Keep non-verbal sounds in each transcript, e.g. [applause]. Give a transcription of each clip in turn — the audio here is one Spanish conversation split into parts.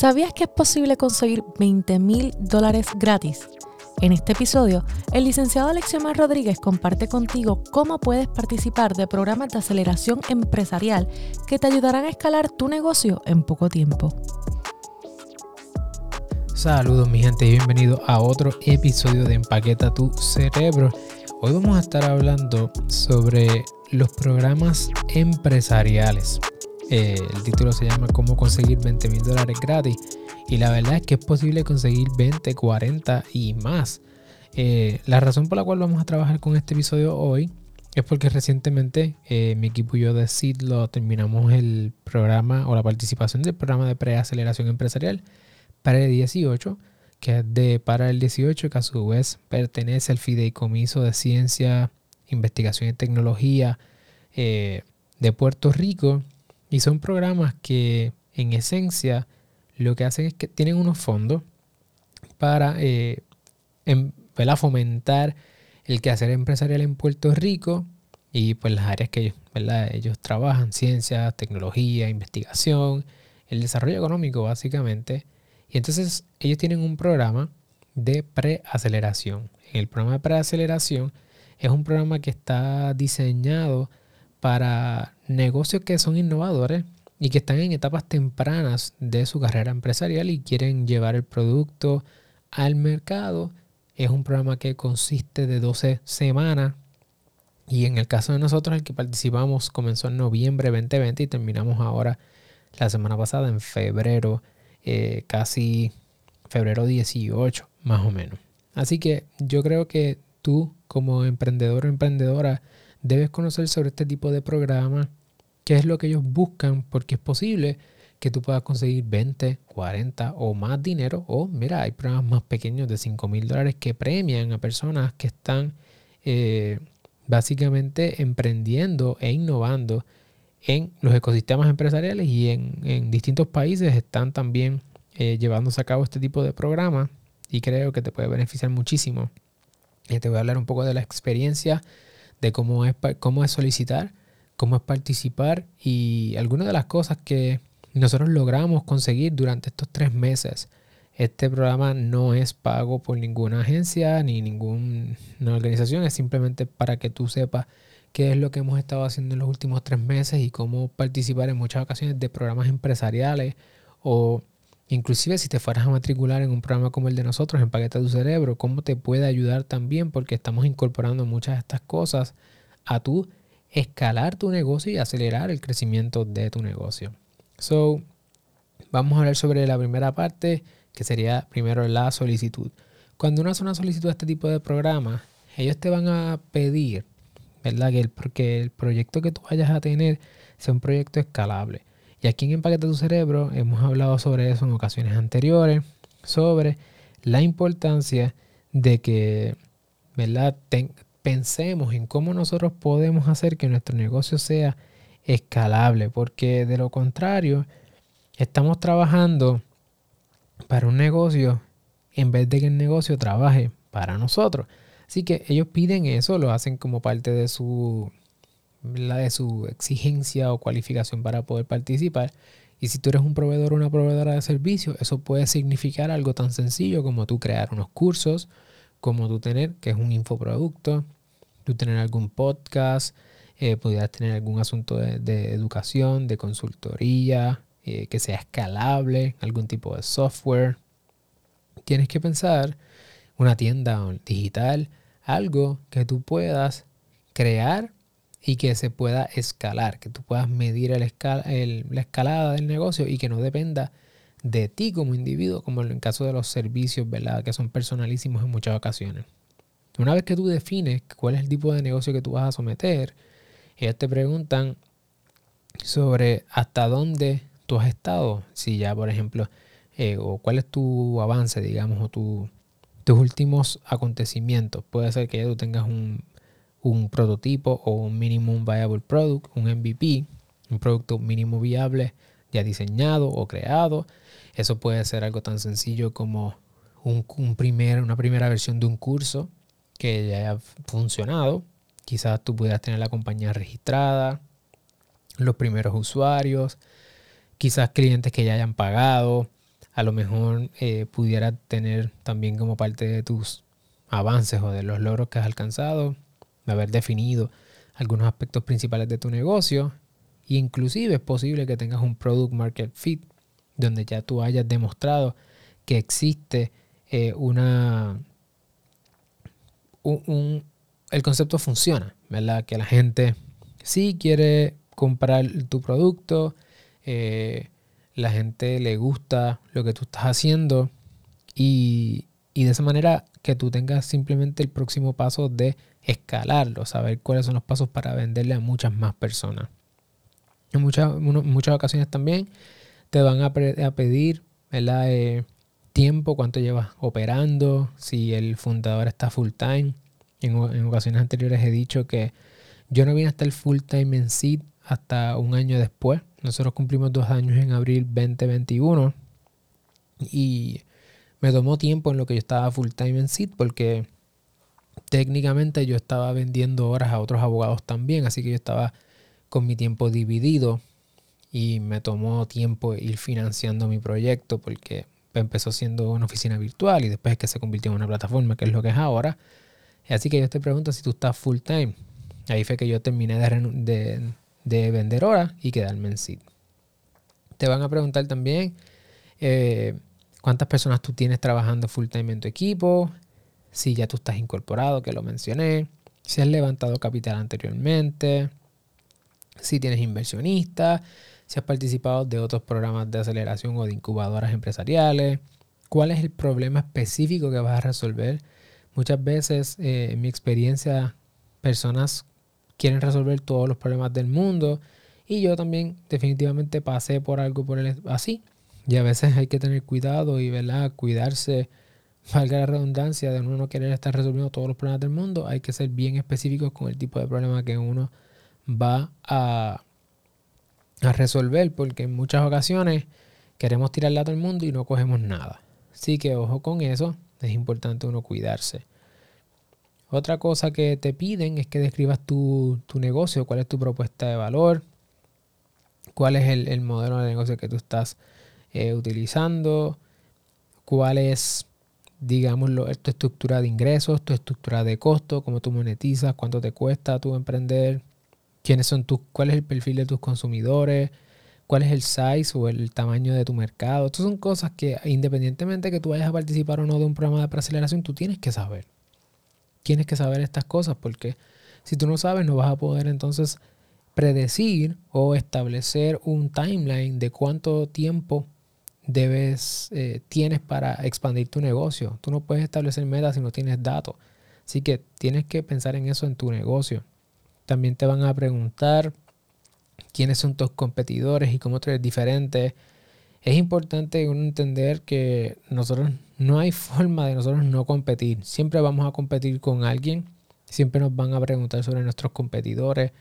¿Sabías que es posible conseguir 20 mil dólares gratis? En este episodio, el licenciado Alexiomar Rodríguez comparte contigo cómo puedes participar de programas de aceleración empresarial que te ayudarán a escalar tu negocio en poco tiempo. Saludos mi gente y bienvenido a otro episodio de Empaqueta tu cerebro. Hoy vamos a estar hablando sobre los programas empresariales. Eh, el título se llama Cómo conseguir 20 mil dólares gratis. Y la verdad es que es posible conseguir 20, 40 y más. Eh, la razón por la cual vamos a trabajar con este episodio hoy es porque recientemente eh, mi equipo y yo de lo terminamos el programa o la participación del programa de preaceleración empresarial para el 18, que es de para el 18, que a su vez pertenece al fideicomiso de ciencia, investigación y tecnología de Puerto Rico y son programas que en esencia lo que hacen es que tienen unos fondos para eh, em, fomentar el quehacer empresarial en Puerto Rico y pues las áreas que ellos trabajan, ciencia, tecnología, investigación, el desarrollo económico básicamente. Y entonces ellos tienen un programa de preaceleración. El programa de preaceleración es un programa que está diseñado para negocios que son innovadores y que están en etapas tempranas de su carrera empresarial y quieren llevar el producto al mercado. Es un programa que consiste de 12 semanas y en el caso de nosotros el que participamos comenzó en noviembre 2020 y terminamos ahora la semana pasada en febrero, eh, casi febrero 18 más o menos. Así que yo creo que tú como emprendedor o emprendedora debes conocer sobre este tipo de programas, qué es lo que ellos buscan, porque es posible que tú puedas conseguir 20, 40 o más dinero. O mira, hay programas más pequeños de 5 mil dólares que premian a personas que están eh, básicamente emprendiendo e innovando en los ecosistemas empresariales y en, distintos países están también eh, llevándose a cabo este tipo de programas y creo que te puede beneficiar muchísimo. Y te voy a hablar un poco de la experiencia de cómo es, cómo es solicitar, cómo es participar y algunas de las cosas que nosotros logramos conseguir durante estos tres meses. Este programa no es pago por ninguna agencia ni ninguna organización, es simplemente para que tú sepas qué es lo que hemos estado haciendo en los últimos tres meses y cómo participar en muchas ocasiones de programas empresariales o inclusive si te fueras a matricular en un programa como el de nosotros, en Paquete tu Cerebro, cómo te puede ayudar también porque estamos incorporando muchas de estas cosas a tu escalar tu negocio y acelerar el crecimiento de tu negocio. So, vamos a hablar sobre la primera parte, que sería primero la solicitud. Cuando una solicitud a este tipo de programa, ellos te van a pedir, ¿verdad? Que el, porque el proyecto que tú vayas a tener sea un proyecto escalable. Y aquí en Empaqueta tu Cerebro hemos hablado sobre eso en ocasiones anteriores, sobre la importancia de que ¿verdad? pensemos en cómo nosotros podemos hacer que nuestro negocio sea escalable, porque de lo contrario, estamos trabajando para un negocio en vez de que el negocio trabaje para nosotros. Así que ellos piden eso, lo hacen como parte de su la de su exigencia o cualificación para poder participar. Y si tú eres un proveedor o una proveedora de servicios, eso puede significar algo tan sencillo como tú crear unos cursos, como tú tener, que es un infoproducto, tú tener algún podcast, eh, pudieras tener algún asunto de, educación, de consultoría, eh, que sea escalable, algún tipo de software. Tienes que pensar una tienda digital, algo que tú puedas crear y que se pueda escalar, que tú puedas medir la escalada del negocio y que no dependa de ti como individuo, como en el caso de los servicios, ¿verdad? Que son personalísimos en muchas ocasiones. Una vez que tú defines cuál es el tipo de negocio que tú vas a someter, ellos te preguntan sobre hasta dónde tú has estado. Si ya, por ejemplo, eh, o cuál es tu avance, digamos, o tu, tus últimos acontecimientos. Puede ser que ya tú tengas un un prototipo o un minimum viable product, un MVP, un producto mínimo viable ya diseñado o creado. Eso puede ser algo tan sencillo como un, primer, una primera versión de un curso que ya haya funcionado. Quizás tú pudieras tener la compañía registrada, los primeros usuarios, quizás clientes que ya hayan pagado, a lo mejor eh, pudiera tener también como parte de tus avances o de los logros que has alcanzado, haber definido algunos aspectos principales de tu negocio e inclusive es posible que tengas un product market fit donde ya tú hayas demostrado que existe eh, una un, el concepto funciona, ¿verdad? Que la gente sí quiere comprar tu producto, eh, la gente le gusta lo que tú estás haciendo y, y, de esa manera que tú tengas simplemente el próximo paso de escalarlo, saber cuáles son los pasos para venderle a muchas más personas. En muchas, muchas ocasiones también te van a, pedir ¿verdad? Eh, tiempo, cuánto llevas operando, si el fundador está full time. En, ocasiones anteriores he dicho que yo no vine hasta el full time en Seed hasta un año después. Nosotros cumplimos dos años en abril 2021 y me tomó tiempo en lo que yo estaba full time en Seed porque técnicamente yo estaba vendiendo horas a otros abogados también, así que yo estaba con mi tiempo dividido y me tomó tiempo ir financiando mi proyecto porque empezó siendo una oficina virtual y después es que se convirtió en una plataforma, que es lo que es ahora. Así que yo te pregunto si tú estás full time. Ahí fue que yo terminé de, de, vender horas y quedarme en sit. Te van a preguntar también eh, cuántas personas tú tienes trabajando full time en tu equipo, si ya tú estás incorporado, que lo mencioné, si has levantado capital anteriormente, si tienes inversionistas, si has participado de otros programas de aceleración o de incubadoras empresariales, cuál es el problema específico que vas a resolver. Muchas veces, eh, en mi experiencia, personas quieren resolver todos los problemas del mundo y yo también definitivamente pasé por algo por el, así. Y a veces hay que tener cuidado y ¿verdad? cuidarse, [laughs] valga la redundancia, de uno no querer estar resolviendo todos los problemas del mundo. Hay que ser bien específicos con el tipo de problema que uno va a, a resolver porque en muchas ocasiones queremos tirarle a todo el mundo y no cogemos nada. Así que ojo con eso, es importante uno cuidarse. Otra cosa que te piden es que describas tu, negocio, cuál es tu propuesta de valor, cuál es el, modelo de negocio que tú estás eh, utilizando, cuál es, digamos, tu estructura de ingresos, tu estructura de costo, cómo tú monetizas, cuánto te cuesta tu emprender, quiénes son tus, cuál es el perfil de tus consumidores, cuál es el size o el tamaño de tu mercado. Estas son cosas que independientemente que tú vayas a participar o no de un programa de preaceleración, tú tienes que saber. Tienes que saber estas cosas porque si tú no sabes no vas a poder entonces predecir o establecer un timeline de cuánto tiempo debes eh, tienes para expandir tu negocio. Tú no puedes establecer metas si no tienes datos. Así que tienes que pensar en eso en tu negocio. También te van a preguntar quiénes son tus competidores y cómo tú eres diferente. Es importante entender que nosotros no hay forma de nosotros no competir. Siempre vamos a competir con alguien. Siempre nos van a preguntar sobre nuestros competidores.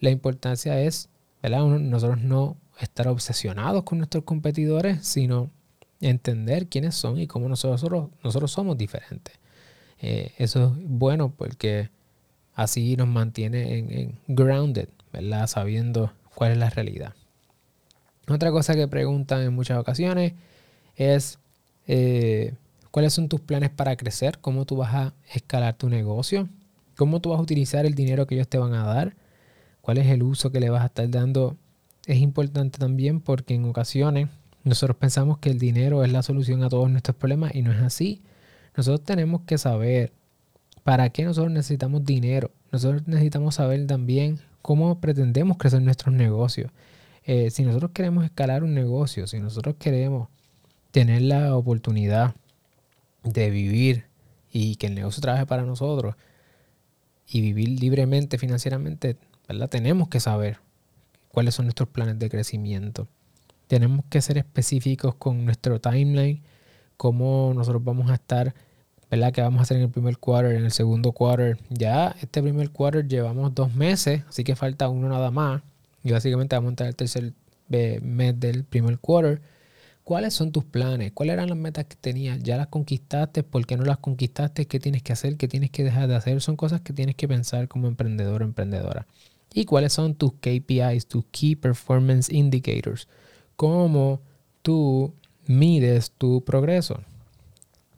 La importancia es, ¿verdad? Nosotros no estar obsesionados con nuestros competidores, sino entender quiénes son y cómo nosotros, nosotros somos diferentes. Eh, eso es bueno porque Así nos mantiene en, grounded, ¿verdad? Sabiendo cuál es la realidad. Otra cosa que preguntan en muchas ocasiones es eh, cuáles son tus planes para crecer, cómo tú vas a escalar tu negocio, cómo tú vas a utilizar el dinero que ellos te van a dar, cuál es el uso que le vas a estar dando. Es importante también porque en ocasiones nosotros pensamos que el dinero es la solución a todos nuestros problemas y no es así. Nosotros tenemos que saber ¿Para qué nosotros necesitamos dinero? Nosotros necesitamos saber también cómo pretendemos crecer nuestros negocios. Eh, si nosotros queremos escalar un negocio, si nosotros queremos tener la oportunidad de vivir y que el negocio trabaje para nosotros y vivir libremente financieramente, ¿verdad? Tenemos que saber cuáles son nuestros planes de crecimiento. Tenemos que ser específicos con nuestro timeline, cómo nosotros vamos a estar ¿verdad? Que vamos a hacer en el primer quarter, en el segundo quarter. Ya este primer quarter llevamos dos meses, así que falta uno nada más. Y básicamente vamos a entrar el tercer eh, mes del primer quarter. ¿Cuáles son tus planes? ¿Cuáles eran las metas que tenías? ¿Ya las conquistaste? ¿Por qué no las conquistaste? ¿Qué tienes que hacer? ¿Qué tienes que dejar de hacer? Son cosas que tienes que pensar como emprendedor o emprendedora. ¿Y cuáles son tus KPIs, tus Key Performance Indicators? ¿Cómo tú mides tu progreso?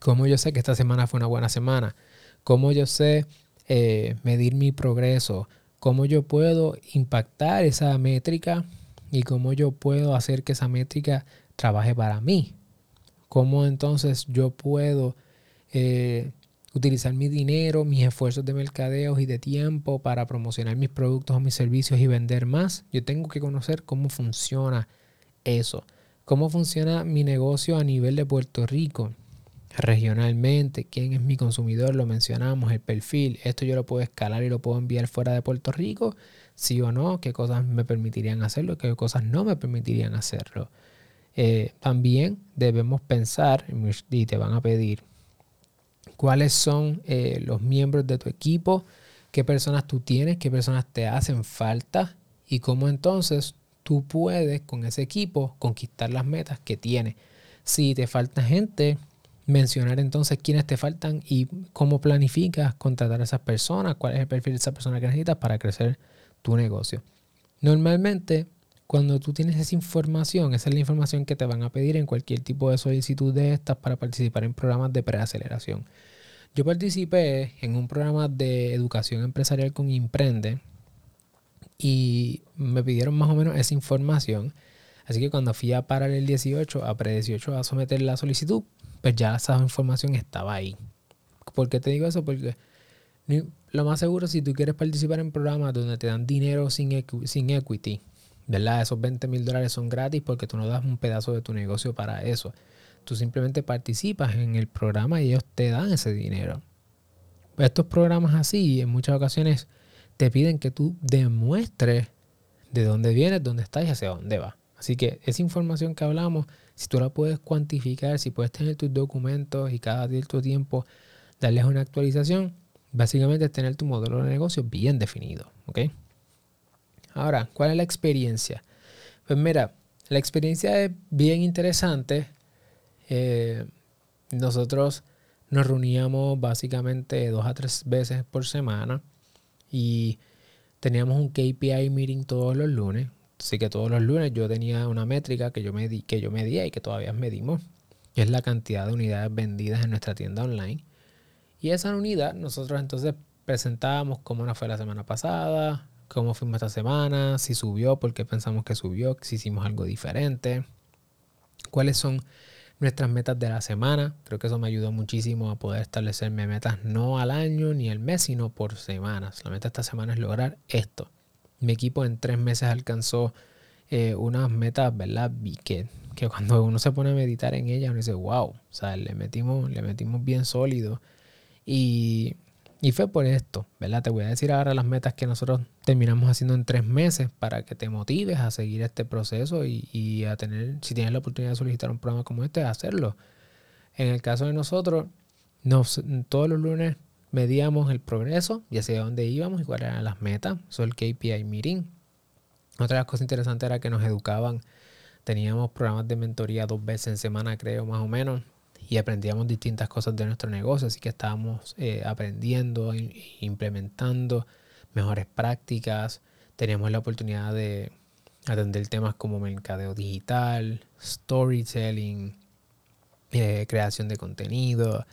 ¿Cómo yo sé que esta semana fue una buena semana? ¿Cómo yo sé eh, medir mi progreso? ¿Cómo yo puedo impactar esa métrica y cómo yo puedo hacer que esa métrica trabaje para mí? ¿Cómo entonces yo puedo eh, utilizar mi dinero, mis esfuerzos de mercadeo y de tiempo para promocionar mis productos o mis servicios y vender más? Yo tengo que conocer cómo funciona eso. ¿Cómo funciona mi negocio a nivel de Puerto Rico? regionalmente, quién es mi consumidor, lo mencionamos, el perfil, esto yo lo puedo escalar y lo puedo enviar fuera de Puerto Rico, sí o no, qué cosas me permitirían hacerlo, qué cosas no me permitirían hacerlo. Eh, también debemos pensar, y te van a pedir, cuáles son eh, los miembros de tu equipo, qué personas tú tienes, qué personas te hacen falta y cómo entonces tú puedes con ese equipo conquistar las metas que tienes. Si te falta gente, mencionar entonces quiénes te faltan y cómo planificas contratar a esas personas, cuál es el perfil de esa persona que necesitas para crecer tu negocio. Normalmente, cuando tú tienes esa información, esa es la información que te van a pedir en cualquier tipo de solicitud de estas para participar en programas de preaceleración. Yo participé en un programa de educación empresarial con Imprende y me pidieron más o menos esa información. Así que cuando fui a parar el 18, a pre-18 a someter la solicitud, pues ya esa información estaba ahí. ¿Por qué te digo eso? Porque lo más seguro, si tú quieres participar en programas donde te dan dinero sin, sin equity, ¿verdad? Esos 20 mil dólares son gratis porque tú no das un pedazo de tu negocio para eso. Tú simplemente participas en el programa y ellos te dan ese dinero. Estos programas así, en muchas ocasiones, te piden que tú demuestres de dónde vienes, dónde estás y hacia dónde vas. Así que esa información que hablamos si tú la puedes cuantificar, si puedes tener tus documentos y cada cierto tiempo darles una actualización, básicamente es tener tu modelo de negocio bien definido. ¿ok? Ahora, ¿cuál es la experiencia? Pues mira, la experiencia es bien interesante. Eh, nosotros nos reuníamos básicamente dos a tres veces por semana y teníamos un KPI meeting todos los lunes. Así que todos los lunes yo tenía una métrica que yo, que yo medía y que todavía medimos, que es la cantidad de unidades vendidas en nuestra tienda online. Y esa unidad nosotros entonces presentábamos cómo nos fue la semana pasada, cómo fuimos esta semana, si subió, por qué pensamos que subió, si hicimos algo diferente, cuáles son nuestras metas de la semana. Creo que eso me ayudó muchísimo a poder establecerme metas no al año ni al mes, sino por semanas. La meta de esta semana es lograr esto. Mi equipo en tres meses alcanzó eh, unas metas, ¿verdad? Que, que cuando uno se pone a meditar en ellas, uno dice, wow, o sea, le metimos, le metimos bien sólido. Y, y fue por esto, ¿verdad? Te voy a decir ahora las metas que nosotros terminamos haciendo en tres meses para que te motives a seguir este proceso y, a tener, si tienes la oportunidad de solicitar un programa como este, hacerlo. En el caso de nosotros, nos, todos los lunes medíamos el progreso y hacia dónde íbamos y cuáles eran las metas. Eso es el KPI meeting. Otra de las cosas interesantes era que nos educaban. Teníamos programas de mentoría dos veces en semana, creo, más o menos. Y aprendíamos distintas cosas de nuestro negocio. Así que estábamos eh, aprendiendo implementando mejores prácticas. Teníamos la oportunidad de atender temas como mercadeo digital, storytelling, eh, creación de contenido,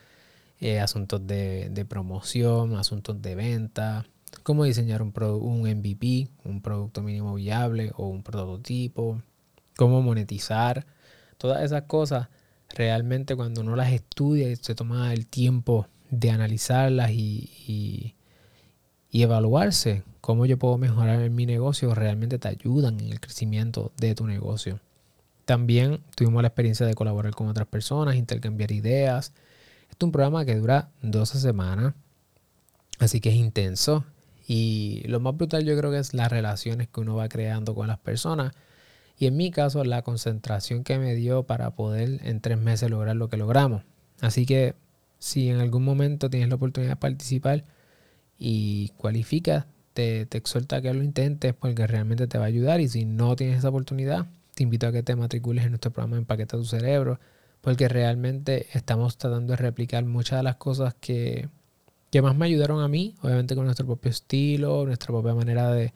eh, asuntos de, promoción, asuntos de venta, cómo diseñar un, un MVP, un producto mínimo viable o un prototipo, cómo monetizar, todas esas cosas realmente cuando uno las estudia y se toma el tiempo de analizarlas y, y, evaluarse cómo yo puedo mejorar en mi negocio, realmente te ayudan en el crecimiento de tu negocio. También tuvimos la experiencia de colaborar con otras personas, intercambiar ideas, es un programa que dura 12 semanas, así que es intenso. Y lo más brutal yo creo es las relaciones que uno va creando con las personas. Y en mi caso, la concentración que me dio para poder en tres meses lograr lo que logramos. Así que si en algún momento tienes la oportunidad de participar y cualificas, te, te exhorta a que lo intentes porque realmente te va a ayudar. Y si no tienes esa oportunidad, te invito a que te matricules en nuestro programa Empaqueta tu Cerebro porque realmente estamos tratando de replicar muchas de las cosas que, más me ayudaron a mí, obviamente con nuestro propio estilo, nuestra propia manera de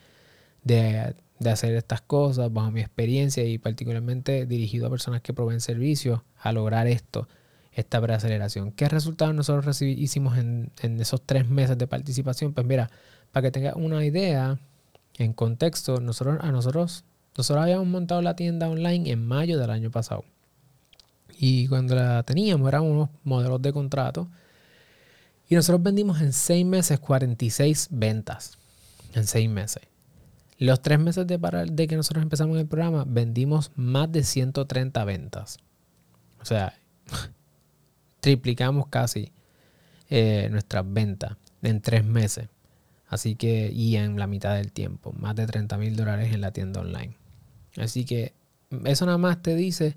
hacer estas cosas bajo mi experiencia y particularmente dirigido a personas que proveen servicios a lograr esto, esta preaceleración. ¿Qué resultados nosotros hicimos en, esos tres meses de participación? Pues mira, para que tengas una idea, en contexto, nosotros, a nosotros, nosotros habíamos montado la tienda online en mayo del año pasado. Y cuando la teníamos eran unos modelos de contrato. Y nosotros vendimos en seis meses 46 ventas. En seis meses. Los tres meses de, de que nosotros empezamos el programa, vendimos más de 130 ventas. O sea, [laughs] triplicamos casi eh, nuestras ventas en tres meses. Así que, y en la mitad del tiempo, más de 30 mil dólares en la tienda online. Así que eso nada más te dice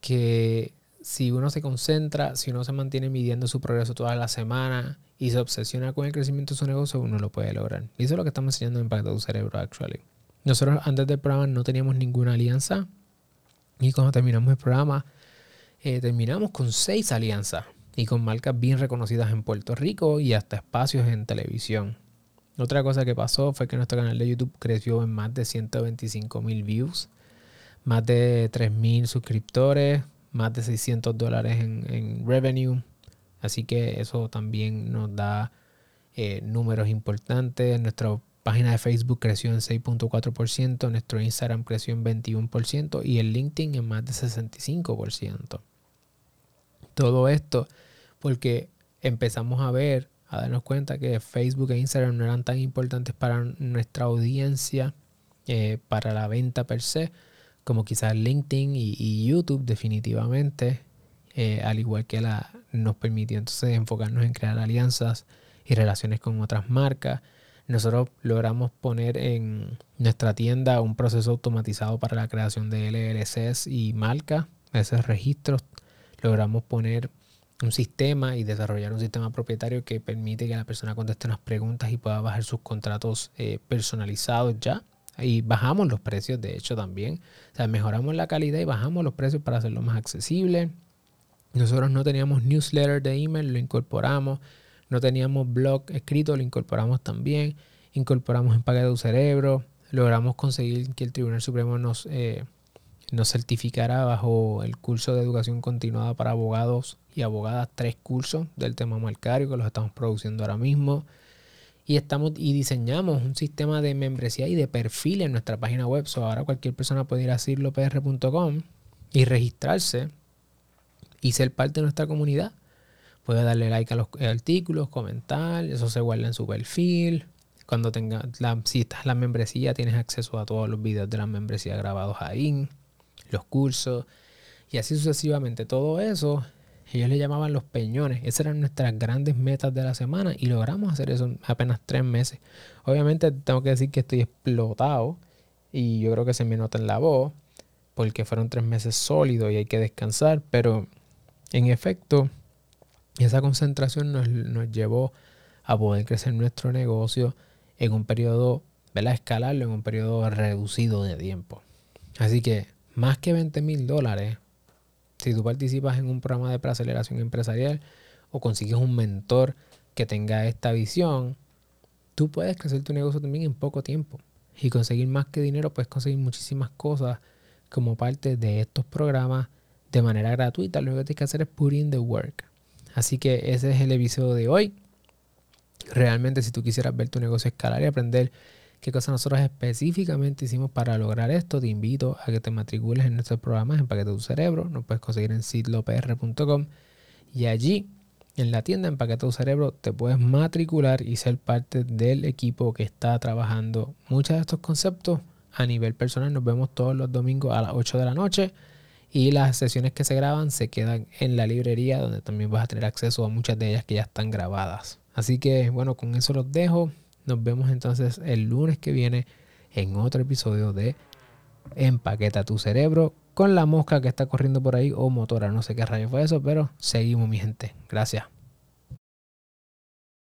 que si uno se concentra, si uno se mantiene midiendo su progreso toda la semana y se obsesiona con el crecimiento de su negocio, uno lo puede lograr. Y eso es lo que estamos enseñando en Impacto tu Cerebro, actually. Nosotros antes del programa no teníamos ninguna alianza y cuando terminamos el programa, eh, terminamos con seis alianzas y con marcas bien reconocidas en Puerto Rico y hasta espacios en televisión. Otra cosa que pasó fue que nuestro canal de YouTube creció en más de 125 mil views, más de 3 mil suscriptores, más de 600 dólares en, revenue. Así que eso también nos da eh, números importantes. Nuestra página de Facebook creció en 6.4%, nuestro Instagram creció en 21% y el LinkedIn en más de 65%. Todo esto porque empezamos a ver, a darnos cuenta que Facebook e Instagram no eran tan importantes para nuestra audiencia, eh, para la venta per se, como quizás LinkedIn y, YouTube definitivamente, eh, al igual que la, nos permitió entonces enfocarnos en crear alianzas y relaciones con otras marcas. Nosotros logramos poner en nuestra tienda un proceso automatizado para la creación de LLCs y marcas, esos registros. Logramos poner un sistema y desarrollar un sistema propietario que permite que la persona conteste unas preguntas y pueda bajar sus contratos eh, personalizados ya y bajamos los precios, de hecho, también. O sea, mejoramos la calidad y bajamos los precios para hacerlo más accesible. Nosotros no teníamos newsletter de email, lo incorporamos. No teníamos blog escrito, lo incorporamos también. Incorporamos empaque de tu cerebro. Logramos conseguir que el Tribunal Supremo nos, eh, nos certificara bajo el curso de educación continuada para abogados y abogadas, tres cursos del tema marcario que los estamos produciendo ahora mismo y estamos y diseñamos un sistema de membresía y de perfil en nuestra página web. So ahora cualquier persona puede ir a cirlopr.com y registrarse y ser parte de nuestra comunidad. Puede darle like a los artículos, comentar, eso se guarda en su perfil. Cuando tenga la, si estás en la membresía, tienes acceso a todos los videos de la membresía grabados ahí, los cursos y así sucesivamente. Todo eso ellos le llamaban los peñones. Esas eran nuestras grandes metas de la semana y logramos hacer eso en apenas tres meses. Obviamente tengo que decir que estoy explotado y yo creo que se me nota en la voz porque fueron tres meses sólidos y hay que descansar, pero en efecto esa concentración nos, nos llevó a poder crecer nuestro negocio en un periodo, ¿verdad? Escalarlo en un periodo reducido de tiempo. Así que más que 20 mil dólares si tú participas en un programa de preaceleración empresarial o consigues un mentor que tenga esta visión, tú puedes crecer tu negocio también en poco tiempo. Y conseguir más que dinero, puedes conseguir muchísimas cosas como parte de estos programas de manera gratuita. Lo que tienes que hacer es put in the work. Así que ese es el episodio de hoy. Realmente si tú quisieras ver tu negocio escalar y aprender qué cosas nosotros específicamente hicimos para lograr esto, te invito a que te matricules en nuestros programas en Paquete tu Cerebro. Nos puedes conseguir en sitlopr.com y allí en la tienda en Paquete tu Cerebro te puedes matricular y ser parte del equipo que está trabajando muchos de estos conceptos a nivel personal. Nos vemos todos los domingos a las 8 de la noche y las sesiones que se graban se quedan en la librería donde también vas a tener acceso a muchas de ellas que ya están grabadas. Así que bueno, con eso los dejo. Nos vemos entonces el lunes que viene en otro episodio de Empaqueta tu cerebro con la mosca que está corriendo por ahí o motora. No sé qué rayo fue eso, pero seguimos mi gente. Gracias.